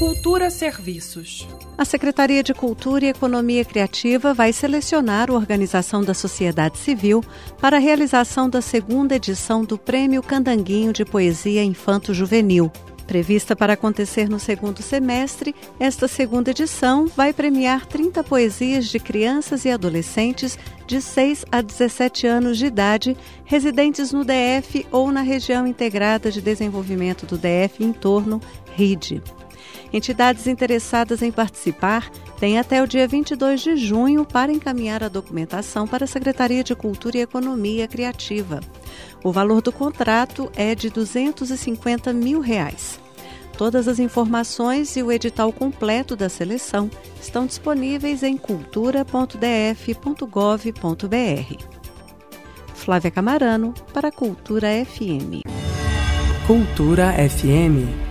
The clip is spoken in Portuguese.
Cultura Serviços. A Secretaria de Cultura e Economia Criativa vai selecionar a organização da sociedade civil para a realização da segunda edição do Prêmio Candanguinho de Poesia Infanto-Juvenil. Prevista para acontecer no segundo semestre, esta segunda edição vai premiar 30 poesias de crianças e adolescentes de 6 a 17 anos de idade, residentes no DF ou na região integrada de desenvolvimento do DF em torno, RIDE. Entidades interessadas em participar têm até o dia 22 de junho para encaminhar a documentação para a Secretaria de Cultura e Economia Criativa. O valor do contrato é de 250 mil reais. Todas as informações e o edital completo da seleção estão disponíveis em cultura.df.gov.br. Flávia Camarano, para Cultura FM. Cultura FM